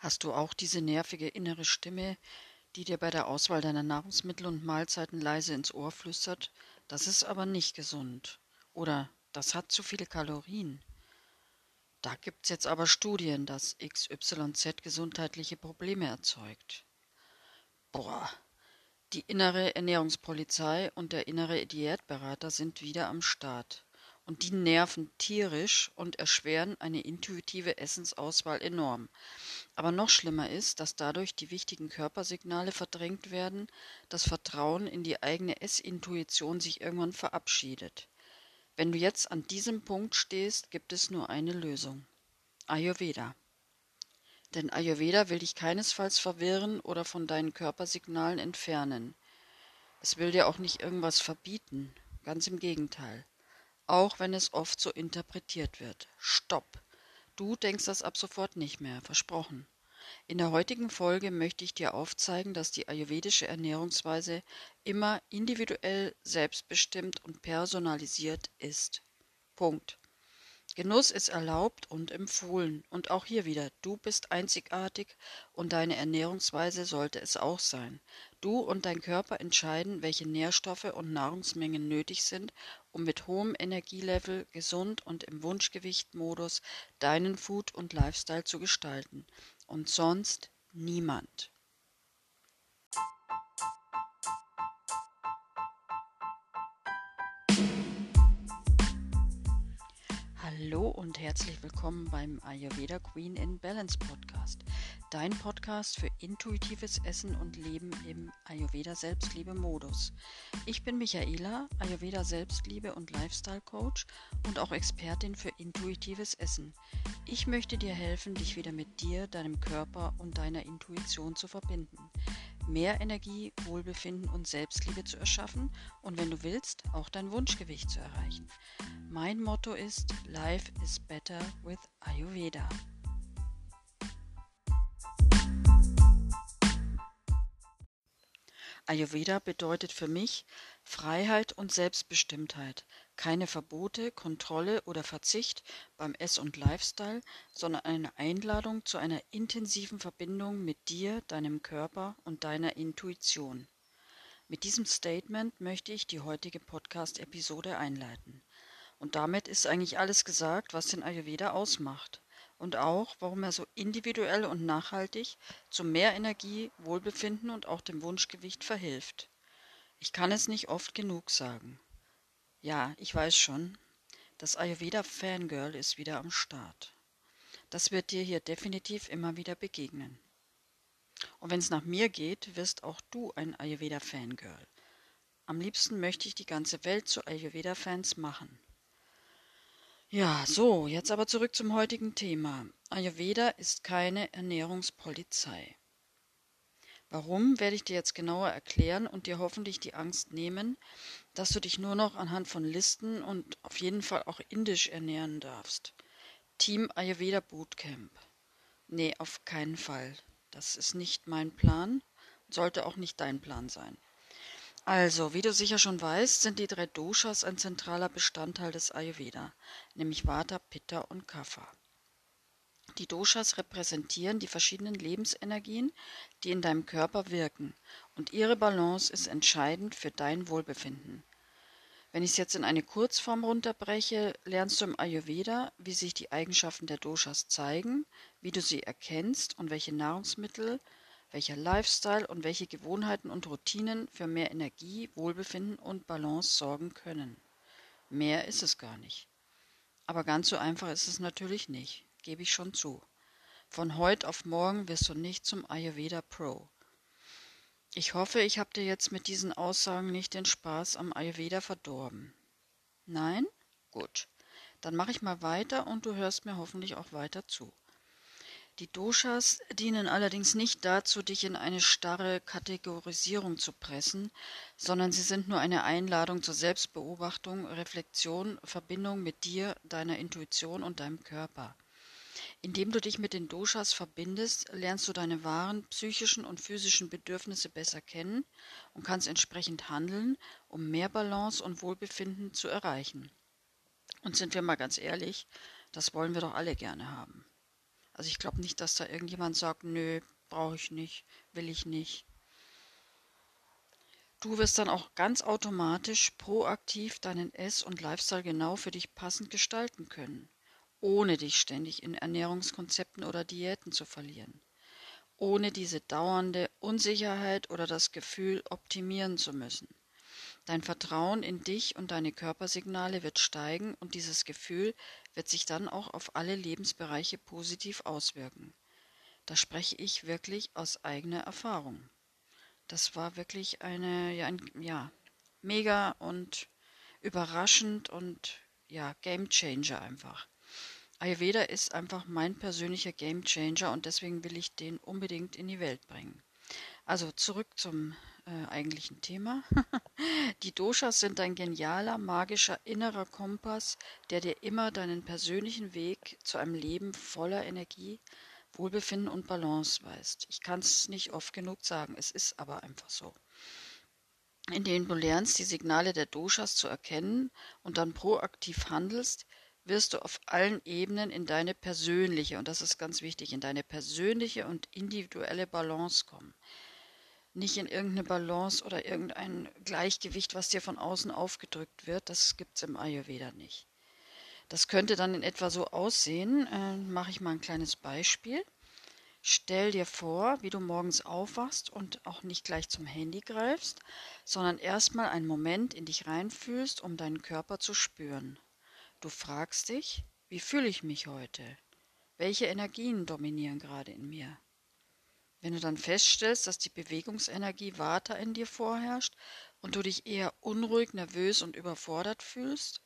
Hast du auch diese nervige innere Stimme, die dir bei der Auswahl deiner Nahrungsmittel und Mahlzeiten leise ins Ohr flüstert, das ist aber nicht gesund oder das hat zu viele Kalorien? Da gibt's jetzt aber Studien, dass XYZ gesundheitliche Probleme erzeugt. Boah, die innere Ernährungspolizei und der innere Diätberater sind wieder am Start und die nerven tierisch und erschweren eine intuitive Essensauswahl enorm. Aber noch schlimmer ist, dass dadurch die wichtigen Körpersignale verdrängt werden, das Vertrauen in die eigene Essintuition sich irgendwann verabschiedet. Wenn du jetzt an diesem Punkt stehst, gibt es nur eine Lösung. Ayurveda. Denn Ayurveda will dich keinesfalls verwirren oder von deinen Körpersignalen entfernen. Es will dir auch nicht irgendwas verbieten, ganz im Gegenteil auch wenn es oft so interpretiert wird. Stopp! Du denkst das ab sofort nicht mehr, versprochen. In der heutigen Folge möchte ich dir aufzeigen, dass die ayurvedische Ernährungsweise immer individuell, selbstbestimmt und personalisiert ist. Punkt. Genuss ist erlaubt und empfohlen. Und auch hier wieder, du bist einzigartig und deine Ernährungsweise sollte es auch sein. Du und dein Körper entscheiden, welche Nährstoffe und Nahrungsmengen nötig sind, um mit hohem Energielevel, gesund und im Wunschgewichtmodus deinen Food- und Lifestyle zu gestalten. Und sonst niemand. Hallo und herzlich willkommen beim Ayurveda Queen in Balance Podcast. Dein Podcast für intuitives Essen und Leben im Ayurveda Selbstliebe Modus. Ich bin Michaela, Ayurveda Selbstliebe und Lifestyle Coach und auch Expertin für intuitives Essen. Ich möchte dir helfen, dich wieder mit dir, deinem Körper und deiner Intuition zu verbinden mehr Energie, Wohlbefinden und Selbstliebe zu erschaffen und wenn du willst, auch dein Wunschgewicht zu erreichen. Mein Motto ist Life is better with Ayurveda. Ayurveda bedeutet für mich Freiheit und Selbstbestimmtheit, keine Verbote, Kontrolle oder Verzicht beim Ess- und Lifestyle, sondern eine Einladung zu einer intensiven Verbindung mit dir, deinem Körper und deiner Intuition. Mit diesem Statement möchte ich die heutige Podcast-Episode einleiten. Und damit ist eigentlich alles gesagt, was den Ayurveda ausmacht und auch, warum er so individuell und nachhaltig zu mehr Energie, Wohlbefinden und auch dem Wunschgewicht verhilft. Ich kann es nicht oft genug sagen. Ja, ich weiß schon, das Ayurveda Fangirl ist wieder am Start. Das wird dir hier definitiv immer wieder begegnen. Und wenn es nach mir geht, wirst auch du ein Ayurveda Fangirl. Am liebsten möchte ich die ganze Welt zu Ayurveda Fans machen. Ja, so, jetzt aber zurück zum heutigen Thema. Ayurveda ist keine Ernährungspolizei. Warum, werde ich dir jetzt genauer erklären und dir hoffentlich die Angst nehmen, dass du dich nur noch anhand von Listen und auf jeden Fall auch indisch ernähren darfst. Team Ayurveda Bootcamp. Nee, auf keinen Fall. Das ist nicht mein Plan, sollte auch nicht dein Plan sein. Also, wie du sicher schon weißt, sind die drei Doshas ein zentraler Bestandteil des Ayurveda, nämlich Vata, Pitta und Kapha. Die Doshas repräsentieren die verschiedenen Lebensenergien, die in deinem Körper wirken, und ihre Balance ist entscheidend für dein Wohlbefinden. Wenn ich es jetzt in eine Kurzform runterbreche, lernst du im Ayurveda, wie sich die Eigenschaften der Doshas zeigen, wie du sie erkennst und welche Nahrungsmittel, welcher Lifestyle und welche Gewohnheiten und Routinen für mehr Energie, Wohlbefinden und Balance sorgen können. Mehr ist es gar nicht. Aber ganz so einfach ist es natürlich nicht, gebe ich schon zu. Von heute auf morgen wirst du nicht zum Ayurveda Pro. Ich hoffe, ich habe dir jetzt mit diesen Aussagen nicht den Spaß am Ayurveda verdorben. Nein? Gut. Dann mache ich mal weiter und du hörst mir hoffentlich auch weiter zu. Die Doshas dienen allerdings nicht dazu, dich in eine starre Kategorisierung zu pressen, sondern sie sind nur eine Einladung zur Selbstbeobachtung, Reflexion, Verbindung mit dir, deiner Intuition und deinem Körper. Indem du dich mit den Doshas verbindest, lernst du deine wahren psychischen und physischen Bedürfnisse besser kennen und kannst entsprechend handeln, um mehr Balance und Wohlbefinden zu erreichen. Und sind wir mal ganz ehrlich, das wollen wir doch alle gerne haben. Also ich glaube nicht, dass da irgendjemand sagt, nö, brauche ich nicht, will ich nicht. Du wirst dann auch ganz automatisch proaktiv deinen Ess- und Lifestyle genau für dich passend gestalten können, ohne dich ständig in Ernährungskonzepten oder Diäten zu verlieren, ohne diese dauernde Unsicherheit oder das Gefühl, optimieren zu müssen. Dein Vertrauen in dich und deine Körpersignale wird steigen und dieses Gefühl wird sich dann auch auf alle Lebensbereiche positiv auswirken. Da spreche ich wirklich aus eigener Erfahrung. Das war wirklich eine, ja, ein, ja, mega und überraschend und ja, Game Changer einfach. Ayurveda ist einfach mein persönlicher Game Changer und deswegen will ich den unbedingt in die Welt bringen. Also zurück zum eigentlichen Thema. die Doshas sind ein genialer, magischer innerer Kompass, der dir immer deinen persönlichen Weg zu einem Leben voller Energie, Wohlbefinden und Balance weist. Ich kann es nicht oft genug sagen, es ist aber einfach so. In denen du lernst, die Signale der Doshas zu erkennen und dann proaktiv handelst, wirst du auf allen Ebenen in deine persönliche, und das ist ganz wichtig, in deine persönliche und individuelle Balance kommen. Nicht in irgendeine Balance oder irgendein Gleichgewicht, was dir von außen aufgedrückt wird, das gibt es im Ayurveda nicht. Das könnte dann in etwa so aussehen. Äh, Mache ich mal ein kleines Beispiel. Stell dir vor, wie du morgens aufwachst und auch nicht gleich zum Handy greifst, sondern erstmal einen Moment in dich reinfühlst, um deinen Körper zu spüren. Du fragst dich, wie fühle ich mich heute? Welche Energien dominieren gerade in mir? Wenn du dann feststellst, dass die Bewegungsenergie Vata in dir vorherrscht und du dich eher unruhig, nervös und überfordert fühlst,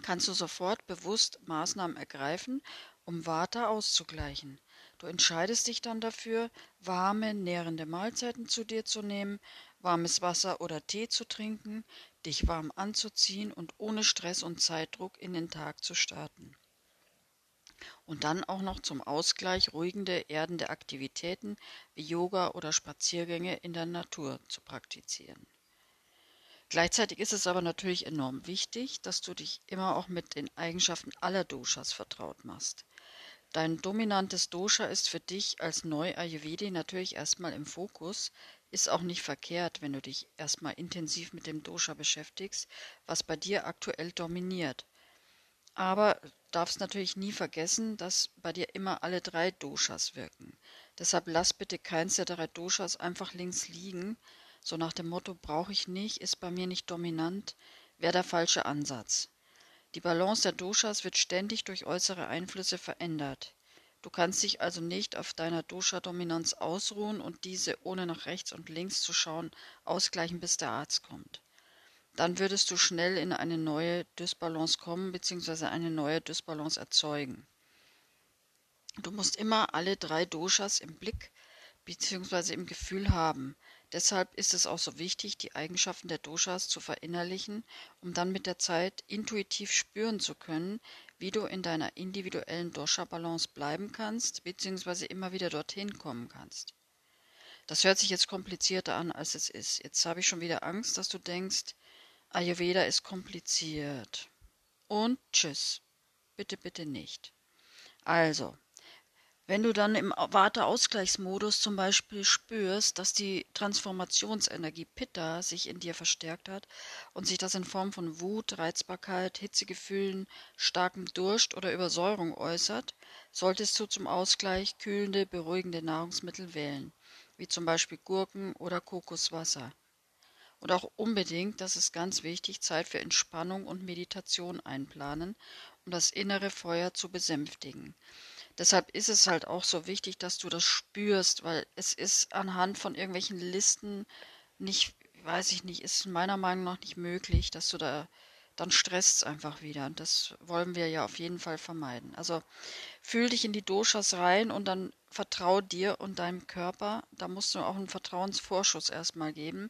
kannst du sofort bewusst Maßnahmen ergreifen, um Vata auszugleichen. Du entscheidest dich dann dafür, warme, nährende Mahlzeiten zu dir zu nehmen, warmes Wasser oder Tee zu trinken, dich warm anzuziehen und ohne Stress und Zeitdruck in den Tag zu starten. Und dann auch noch zum Ausgleich ruhigende, erdende Aktivitäten wie Yoga oder Spaziergänge in der Natur zu praktizieren. Gleichzeitig ist es aber natürlich enorm wichtig, dass du dich immer auch mit den Eigenschaften aller Doshas vertraut machst. Dein dominantes Dosha ist für dich als Neu-Ayurvedi natürlich erstmal im Fokus, ist auch nicht verkehrt, wenn du dich erstmal intensiv mit dem Dosha beschäftigst, was bei dir aktuell dominiert. Aber darfst natürlich nie vergessen, dass bei dir immer alle drei Doshas wirken. Deshalb lass bitte keins der drei Doshas einfach links liegen, so nach dem Motto brauche ich nicht, ist bei mir nicht dominant, wäre der falsche Ansatz. Die Balance der Doshas wird ständig durch äußere Einflüsse verändert. Du kannst dich also nicht auf deiner Dosha-Dominanz ausruhen und diese, ohne nach rechts und links zu schauen, ausgleichen, bis der Arzt kommt. Dann würdest du schnell in eine neue Dysbalance kommen bzw. eine neue Dysbalance erzeugen. Du musst immer alle drei Doshas im Blick bzw. im Gefühl haben. Deshalb ist es auch so wichtig, die Eigenschaften der Doshas zu verinnerlichen, um dann mit der Zeit intuitiv spüren zu können, wie du in deiner individuellen Dosha-Balance bleiben kannst, beziehungsweise immer wieder dorthin kommen kannst. Das hört sich jetzt komplizierter an, als es ist. Jetzt habe ich schon wieder Angst, dass du denkst, Ayurveda ist kompliziert. Und tschüss. Bitte, bitte nicht. Also, wenn du dann im Warteausgleichsmodus zum Beispiel spürst, dass die Transformationsenergie Pitta sich in dir verstärkt hat und sich das in Form von Wut, Reizbarkeit, Hitzegefühlen, starkem Durst oder Übersäuerung äußert, solltest du zum Ausgleich kühlende, beruhigende Nahrungsmittel wählen, wie zum Beispiel Gurken oder Kokoswasser. Und auch unbedingt, das ist ganz wichtig, Zeit für Entspannung und Meditation einplanen, um das innere Feuer zu besänftigen. Deshalb ist es halt auch so wichtig, dass du das spürst, weil es ist anhand von irgendwelchen Listen nicht, weiß ich nicht, ist meiner Meinung nach nicht möglich, dass du da, dann stresst es einfach wieder. Und das wollen wir ja auf jeden Fall vermeiden. Also fühl dich in die Doshas rein und dann vertrau dir und deinem Körper. Da musst du auch einen Vertrauensvorschuss erstmal geben,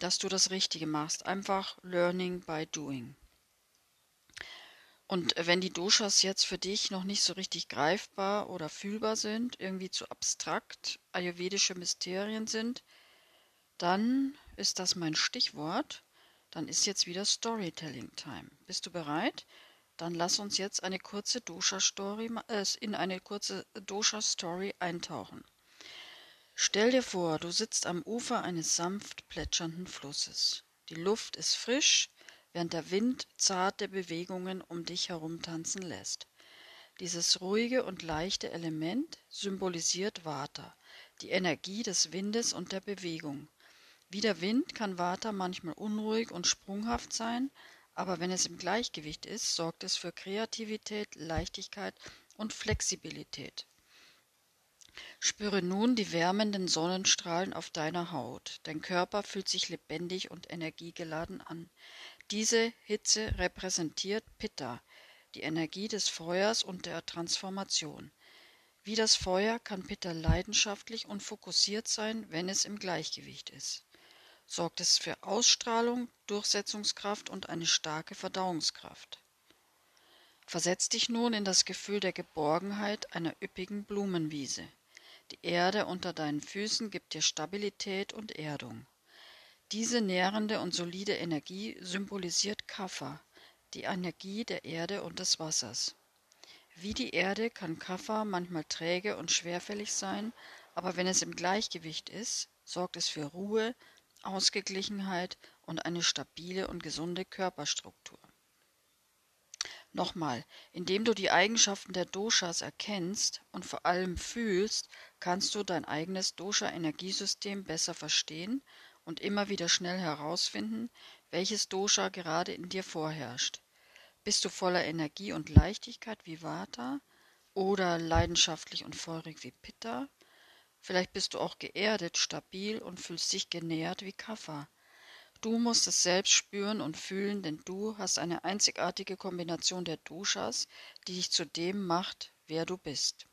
dass du das Richtige machst. Einfach Learning by Doing. Und wenn die Doshas jetzt für dich noch nicht so richtig greifbar oder fühlbar sind, irgendwie zu abstrakt, ayurvedische Mysterien sind, dann ist das mein Stichwort. Dann ist jetzt wieder Storytelling Time. Bist du bereit? Dann lass uns jetzt eine kurze Dosha-Story äh, in eine kurze Dosha-Story eintauchen. Stell dir vor, du sitzt am Ufer eines sanft plätschernden Flusses. Die Luft ist frisch, während der Wind zarte Bewegungen um dich herum tanzen lässt. Dieses ruhige und leichte Element symbolisiert Vata, die Energie des Windes und der Bewegung. Wie der Wind kann Vata manchmal unruhig und sprunghaft sein, aber wenn es im Gleichgewicht ist, sorgt es für Kreativität, Leichtigkeit und Flexibilität. Spüre nun die wärmenden Sonnenstrahlen auf deiner Haut. Dein Körper fühlt sich lebendig und energiegeladen an. Diese Hitze repräsentiert Pitta, die Energie des Feuers und der Transformation. Wie das Feuer kann Pitta leidenschaftlich und fokussiert sein, wenn es im Gleichgewicht ist sorgt es für Ausstrahlung, Durchsetzungskraft und eine starke Verdauungskraft. Versetz dich nun in das Gefühl der Geborgenheit einer üppigen Blumenwiese. Die Erde unter deinen Füßen gibt dir Stabilität und Erdung. Diese nährende und solide Energie symbolisiert Kapha, die Energie der Erde und des Wassers. Wie die Erde kann Kapha manchmal träge und schwerfällig sein, aber wenn es im Gleichgewicht ist, sorgt es für Ruhe, Ausgeglichenheit und eine stabile und gesunde Körperstruktur. Nochmal, indem du die Eigenschaften der Doshas erkennst und vor allem fühlst, kannst du dein eigenes Dosha-Energiesystem besser verstehen und immer wieder schnell herausfinden, welches Dosha gerade in dir vorherrscht. Bist du voller Energie und Leichtigkeit wie Vata oder leidenschaftlich und feurig wie Pitta? Vielleicht bist du auch geerdet, stabil und fühlst dich genährt wie Kapha. Du musst es selbst spüren und fühlen, denn du hast eine einzigartige Kombination der Doshas, die dich zu dem macht, wer du bist.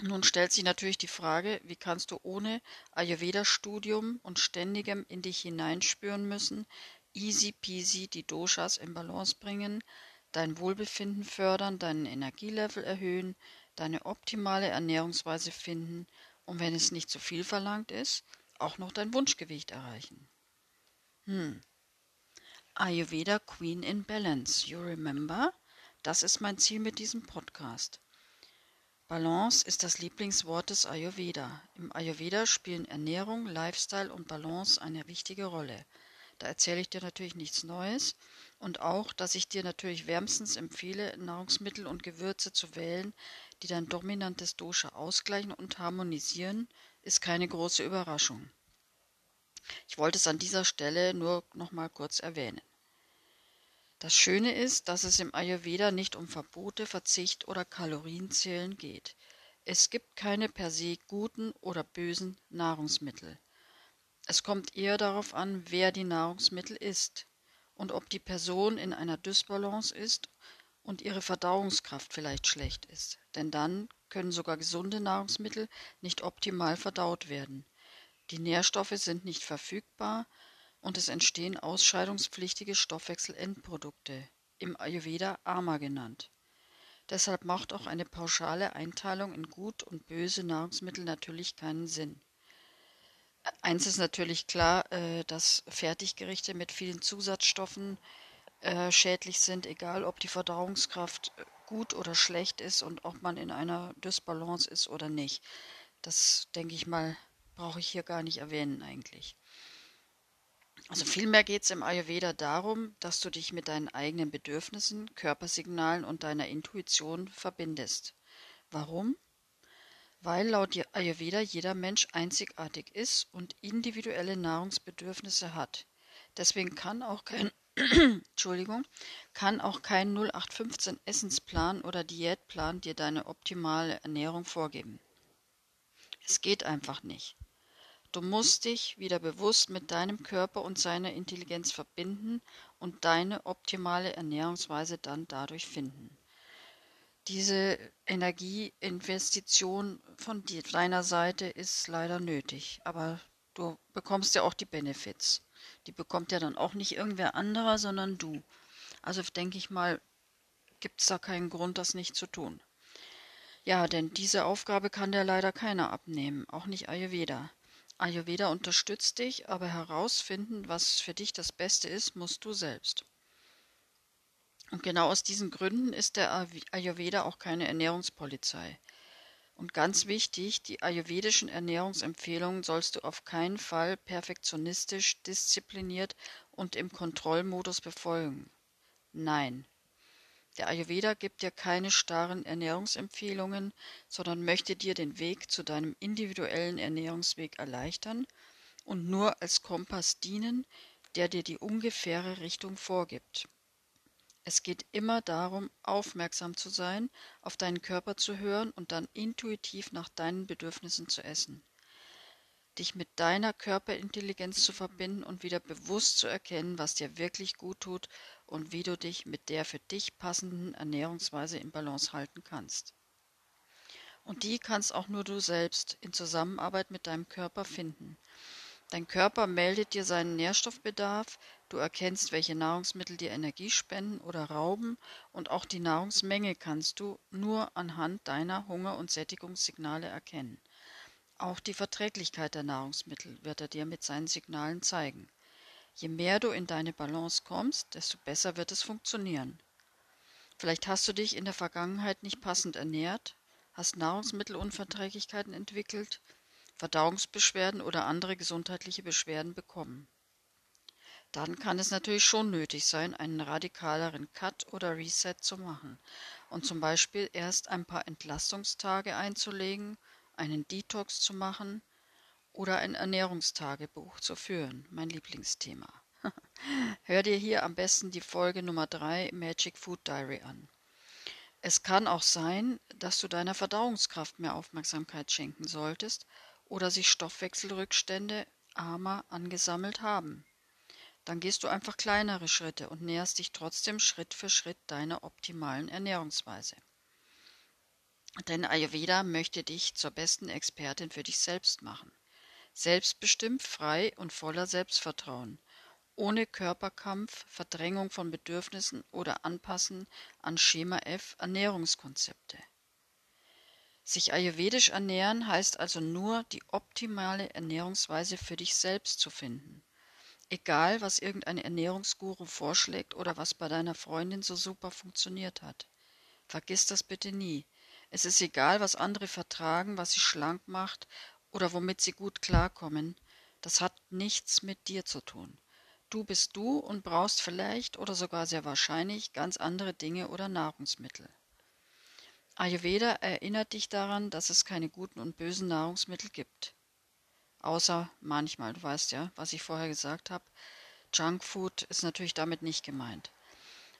Nun stellt sich natürlich die Frage, wie kannst du ohne Ayurveda-Studium und ständigem in dich hineinspüren müssen, easy peasy die Doshas in Balance bringen, dein Wohlbefinden fördern, deinen Energielevel erhöhen, deine optimale Ernährungsweise finden und wenn es nicht zu viel verlangt ist, auch noch dein Wunschgewicht erreichen. Hm. Ayurveda Queen in Balance, you remember? Das ist mein Ziel mit diesem Podcast. Balance ist das Lieblingswort des Ayurveda. Im Ayurveda spielen Ernährung, Lifestyle und Balance eine wichtige Rolle. Da erzähle ich dir natürlich nichts Neues und auch, dass ich dir natürlich wärmstens empfehle, Nahrungsmittel und Gewürze zu wählen, die dein dominantes Dosha ausgleichen und harmonisieren, ist keine große Überraschung. Ich wollte es an dieser Stelle nur noch mal kurz erwähnen. Das Schöne ist, dass es im Ayurveda nicht um Verbote, Verzicht oder Kalorienzählen geht. Es gibt keine per se guten oder bösen Nahrungsmittel. Es kommt eher darauf an, wer die Nahrungsmittel isst und ob die Person in einer Dysbalance ist und ihre Verdauungskraft vielleicht schlecht ist, denn dann können sogar gesunde Nahrungsmittel nicht optimal verdaut werden. Die Nährstoffe sind nicht verfügbar und es entstehen ausscheidungspflichtige Stoffwechselendprodukte, im Ayurveda Ama genannt. Deshalb macht auch eine pauschale Einteilung in gut und böse Nahrungsmittel natürlich keinen Sinn. Eins ist natürlich klar, äh, dass Fertiggerichte mit vielen Zusatzstoffen äh, schädlich sind, egal ob die Verdauungskraft äh, gut oder schlecht ist und ob man in einer Dysbalance ist oder nicht. Das denke ich mal, brauche ich hier gar nicht erwähnen eigentlich. Also vielmehr geht es im Ayurveda darum, dass du dich mit deinen eigenen Bedürfnissen, Körpersignalen und deiner Intuition verbindest. Warum? Weil laut Ayurveda jeder Mensch einzigartig ist und individuelle Nahrungsbedürfnisse hat. Deswegen kann auch kein Entschuldigung, kann auch kein 0815 Essensplan oder Diätplan dir deine optimale Ernährung vorgeben. Es geht einfach nicht. Du musst dich wieder bewusst mit deinem Körper und seiner Intelligenz verbinden und deine optimale Ernährungsweise dann dadurch finden. Diese Energieinvestition von deiner Seite ist leider nötig, aber du bekommst ja auch die Benefits. Die bekommt ja dann auch nicht irgendwer anderer, sondern du. Also denke ich mal, gibt es da keinen Grund, das nicht zu tun. Ja, denn diese Aufgabe kann dir leider keiner abnehmen, auch nicht Ayurveda. Ayurveda unterstützt dich, aber herausfinden, was für dich das Beste ist, musst du selbst. Und genau aus diesen Gründen ist der Ayurveda auch keine Ernährungspolizei. Und ganz wichtig, die ayurvedischen Ernährungsempfehlungen sollst du auf keinen Fall perfektionistisch, diszipliniert und im Kontrollmodus befolgen. Nein. Der Ayurveda gibt dir keine starren Ernährungsempfehlungen, sondern möchte dir den Weg zu deinem individuellen Ernährungsweg erleichtern und nur als Kompass dienen, der dir die ungefähre Richtung vorgibt. Es geht immer darum, aufmerksam zu sein, auf deinen Körper zu hören und dann intuitiv nach deinen Bedürfnissen zu essen. Dich mit deiner Körperintelligenz zu verbinden und wieder bewusst zu erkennen, was dir wirklich gut tut und wie du dich mit der für dich passenden Ernährungsweise in Balance halten kannst. Und die kannst auch nur du selbst in Zusammenarbeit mit deinem Körper finden. Dein Körper meldet dir seinen Nährstoffbedarf, du erkennst, welche Nahrungsmittel dir Energie spenden oder rauben und auch die Nahrungsmenge kannst du nur anhand deiner Hunger- und Sättigungssignale erkennen. Auch die Verträglichkeit der Nahrungsmittel wird er dir mit seinen Signalen zeigen. Je mehr du in deine Balance kommst, desto besser wird es funktionieren. Vielleicht hast du dich in der Vergangenheit nicht passend ernährt, hast Nahrungsmittelunverträglichkeiten entwickelt, Verdauungsbeschwerden oder andere gesundheitliche Beschwerden bekommen. Dann kann es natürlich schon nötig sein, einen radikaleren Cut oder Reset zu machen und zum Beispiel erst ein paar Entlastungstage einzulegen, einen Detox zu machen oder ein Ernährungstagebuch zu führen, mein Lieblingsthema. Hör dir hier am besten die Folge Nummer 3 Magic Food Diary an. Es kann auch sein, dass du deiner Verdauungskraft mehr Aufmerksamkeit schenken solltest oder sich Stoffwechselrückstände armer angesammelt haben. Dann gehst du einfach kleinere Schritte und näherst dich trotzdem Schritt für Schritt deiner optimalen Ernährungsweise. Denn Ayurveda möchte dich zur besten Expertin für dich selbst machen. Selbstbestimmt, frei und voller Selbstvertrauen. Ohne Körperkampf, Verdrängung von Bedürfnissen oder Anpassen an Schema F Ernährungskonzepte. Sich ayurvedisch ernähren heißt also nur, die optimale Ernährungsweise für dich selbst zu finden. Egal, was irgendein Ernährungsguru vorschlägt oder was bei deiner Freundin so super funktioniert hat. Vergiss das bitte nie. Es ist egal, was andere vertragen, was sie schlank macht oder womit sie gut klarkommen. Das hat nichts mit dir zu tun. Du bist du und brauchst vielleicht oder sogar sehr wahrscheinlich ganz andere Dinge oder Nahrungsmittel. Ayurveda erinnert dich daran, dass es keine guten und bösen Nahrungsmittel gibt. Außer manchmal, du weißt ja, was ich vorher gesagt habe. Junkfood ist natürlich damit nicht gemeint.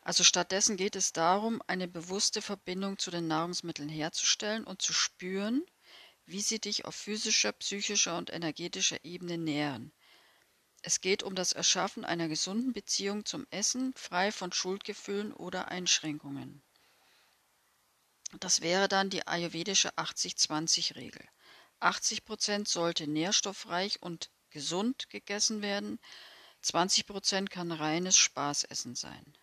Also stattdessen geht es darum, eine bewusste Verbindung zu den Nahrungsmitteln herzustellen und zu spüren, wie sie dich auf physischer, psychischer und energetischer Ebene nähren. Es geht um das Erschaffen einer gesunden Beziehung zum Essen, frei von Schuldgefühlen oder Einschränkungen. Das wäre dann die ayurvedische 80-20-Regel. 80 Prozent sollte nährstoffreich und gesund gegessen werden, 20 Prozent kann reines Spaßessen sein.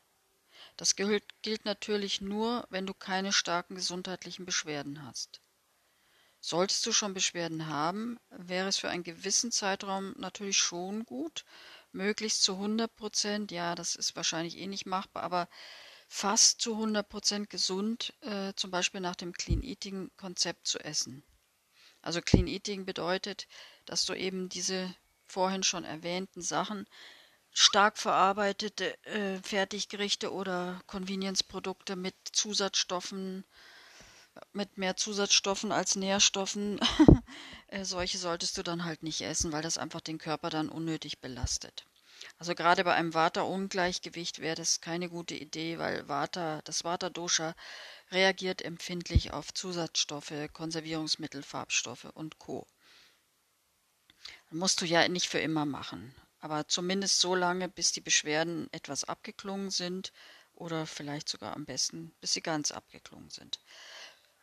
Das gilt, natürlich nur, wenn du keine starken gesundheitlichen Beschwerden hast. Solltest du schon Beschwerden haben, wäre es für einen gewissen Zeitraum natürlich schon gut, möglichst zu 100 Prozent, ja, das ist wahrscheinlich eh nicht machbar, aber fast zu 100% gesund, äh, zum Beispiel nach dem Clean Eating Konzept zu essen. Also Clean Eating bedeutet, dass du eben diese vorhin schon erwähnten Sachen, stark verarbeitete äh, Fertiggerichte oder Convenience-Produkte mit Zusatzstoffen, mit mehr Zusatzstoffen als Nährstoffen, äh, solche solltest du dann halt nicht essen, weil das einfach den Körper dann unnötig belastet. Also gerade bei einem Vata-Ungleichgewicht wäre das keine gute Idee, weil Vata, das Vata-Dosha reagiert empfindlich auf Zusatzstoffe, Konservierungsmittel, Farbstoffe und Co. Das musst du ja nicht für immer machen, aber zumindest so lange, bis die Beschwerden etwas abgeklungen sind oder vielleicht sogar am besten, bis sie ganz abgeklungen sind.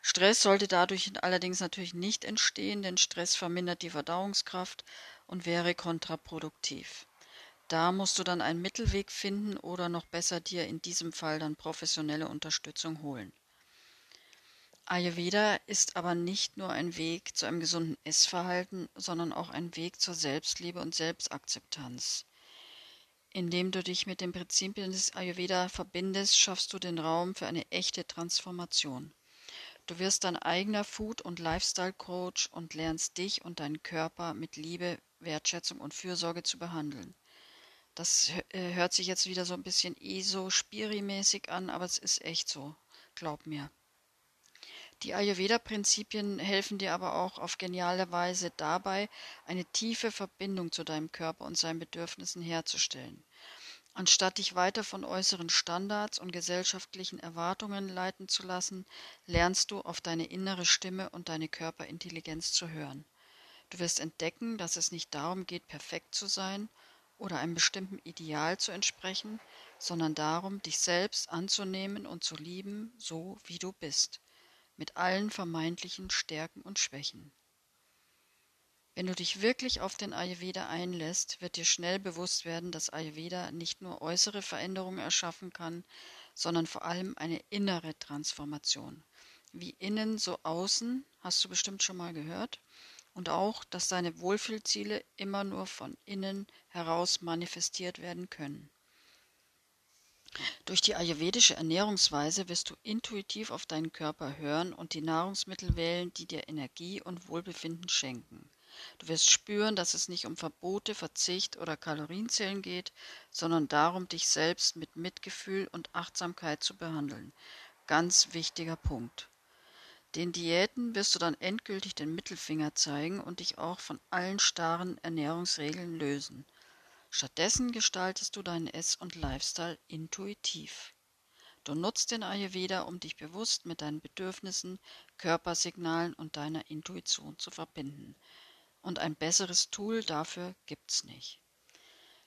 Stress sollte dadurch allerdings natürlich nicht entstehen, denn Stress vermindert die Verdauungskraft und wäre kontraproduktiv. Da musst du dann einen Mittelweg finden oder noch besser dir in diesem Fall dann professionelle Unterstützung holen. Ayurveda ist aber nicht nur ein Weg zu einem gesunden Essverhalten, sondern auch ein Weg zur Selbstliebe und Selbstakzeptanz. Indem du dich mit den Prinzipien des Ayurveda verbindest, schaffst du den Raum für eine echte Transformation. Du wirst dein eigener Food- und Lifestyle-Coach und lernst dich und deinen Körper mit Liebe, Wertschätzung und Fürsorge zu behandeln. Das äh, hört sich jetzt wieder so ein bisschen ESO-Spiri-mäßig an, aber es ist echt so. Glaub mir. Die Ayurveda-Prinzipien helfen dir aber auch auf geniale Weise dabei, eine tiefe Verbindung zu deinem Körper und seinen Bedürfnissen herzustellen. Anstatt dich weiter von äußeren Standards und gesellschaftlichen Erwartungen leiten zu lassen, lernst du auf deine innere Stimme und deine Körperintelligenz zu hören. Du wirst entdecken, dass es nicht darum geht, perfekt zu sein oder einem bestimmten Ideal zu entsprechen, sondern darum, dich selbst anzunehmen und zu lieben, so wie du bist, mit allen vermeintlichen Stärken und Schwächen. Wenn du dich wirklich auf den Ayurveda einlässt, wird dir schnell bewusst werden, dass Ayurveda nicht nur äußere Veränderungen erschaffen kann, sondern vor allem eine innere Transformation. Wie innen, so außen, hast du bestimmt schon mal gehört. Und auch, dass deine Wohlfühlziele immer nur von innen heraus manifestiert werden können. Durch die ayurvedische Ernährungsweise wirst du intuitiv auf deinen Körper hören und die Nahrungsmittel wählen, die dir Energie und Wohlbefinden schenken. Du wirst spüren, dass es nicht um Verbote, Verzicht oder Kalorienzählen geht, sondern darum, dich selbst mit Mitgefühl und Achtsamkeit zu behandeln. Ganz wichtiger Punkt. Den Diäten wirst du dann endgültig den Mittelfinger zeigen und dich auch von allen starren Ernährungsregeln lösen. Stattdessen gestaltest du deinen Ess- und Lifestyle intuitiv. Du nutzt den Ayurveda, um dich bewusst mit deinen Bedürfnissen, Körpersignalen und deiner Intuition zu verbinden und ein besseres Tool dafür gibt's nicht.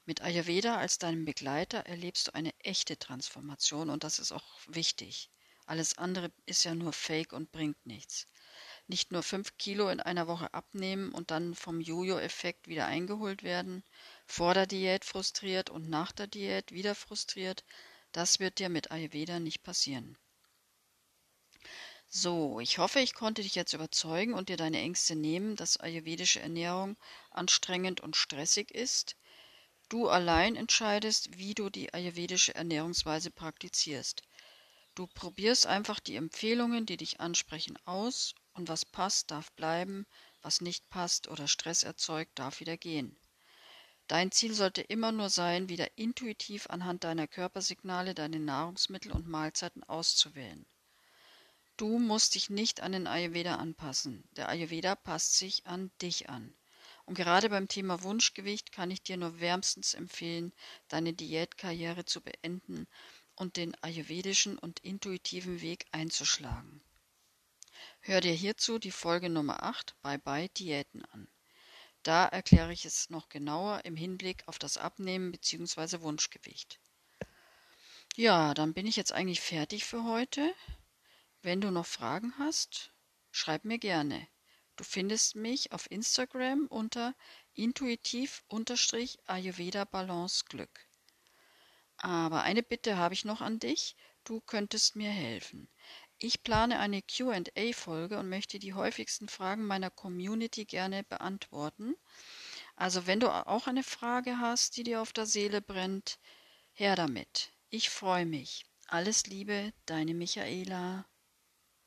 Mit Ayurveda als deinem Begleiter erlebst du eine echte Transformation und das ist auch wichtig. Alles andere ist ja nur Fake und bringt nichts. Nicht nur fünf Kilo in einer Woche abnehmen und dann vom Jojo-Effekt wieder eingeholt werden, vor der Diät frustriert und nach der Diät wieder frustriert, das wird dir mit Ayurveda nicht passieren. So, ich hoffe, ich konnte dich jetzt überzeugen und dir deine Ängste nehmen, dass ayurvedische Ernährung anstrengend und stressig ist. Du allein entscheidest, wie du die ayurvedische Ernährungsweise praktizierst. Du probierst einfach die Empfehlungen, die dich ansprechen, aus und was passt, darf bleiben, was nicht passt oder Stress erzeugt, darf wieder gehen. Dein Ziel sollte immer nur sein, wieder intuitiv anhand deiner Körpersignale deine Nahrungsmittel und Mahlzeiten auszuwählen. Du musst dich nicht an den Ayurveda anpassen. Der Ayurveda passt sich an dich an. Und gerade beim Thema Wunschgewicht kann ich dir nur wärmstens empfehlen, deine Diätkarriere zu beenden und den ayurvedischen und intuitiven Weg einzuschlagen. Hör dir hierzu die Folge Nummer 8 Bye Bye Diäten an. Da erkläre ich es noch genauer im Hinblick auf das Abnehmen bzw. Wunschgewicht. Ja, dann bin ich jetzt eigentlich fertig für heute. Wenn du noch Fragen hast, schreib mir gerne. Du findest mich auf Instagram unter intuitiv-ayurveda Balance Glück. Aber eine Bitte habe ich noch an dich. Du könntest mir helfen. Ich plane eine QA-Folge und möchte die häufigsten Fragen meiner Community gerne beantworten. Also wenn du auch eine Frage hast, die dir auf der Seele brennt, her damit. Ich freue mich. Alles Liebe, deine Michaela.